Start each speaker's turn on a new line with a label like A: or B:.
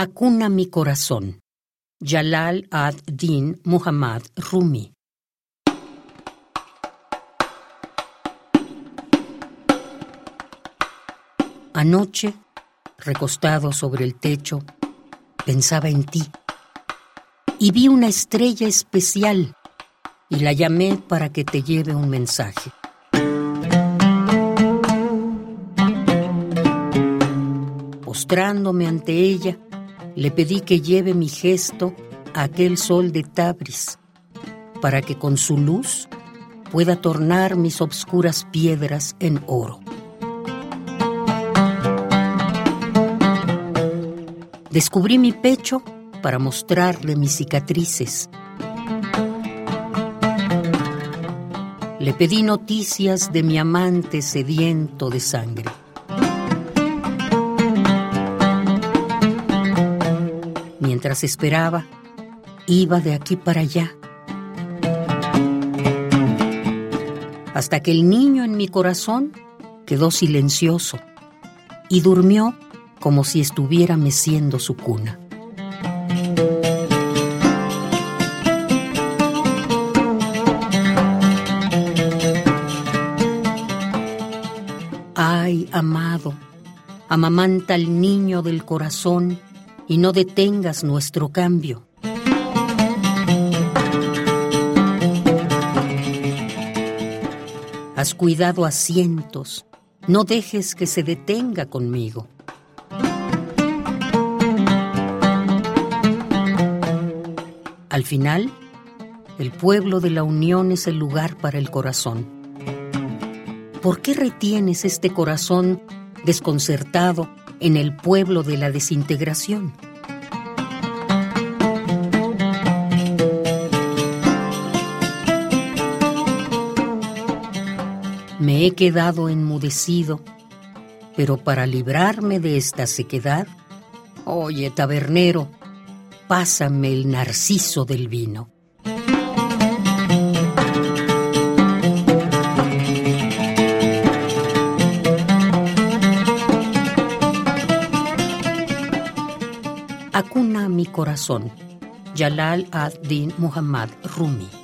A: Acuna mi corazón. Jalal ad-Din Muhammad Rumi. Anoche, recostado sobre el techo, pensaba en ti y vi una estrella especial y la llamé para que te lleve un mensaje. Postrándome ante ella, le pedí que lleve mi gesto a aquel sol de Tabris, para que con su luz pueda tornar mis obscuras piedras en oro. Descubrí mi pecho para mostrarle mis cicatrices. Le pedí noticias de mi amante sediento de sangre. Mientras esperaba, iba de aquí para allá. Hasta que el niño en mi corazón quedó silencioso y durmió como si estuviera meciendo su cuna. Ay, amado, amamanta al niño del corazón y no detengas nuestro cambio. Has cuidado a cientos, no dejes que se detenga conmigo. Al final, el pueblo de la unión es el lugar para el corazón. ¿Por qué retienes este corazón desconcertado en el pueblo de la desintegración? Me he quedado enmudecido, pero para librarme de esta sequedad, oye, tabernero, pásame el narciso del vino. Acuna mi corazón. Jalal ad-Din Muhammad Rumi.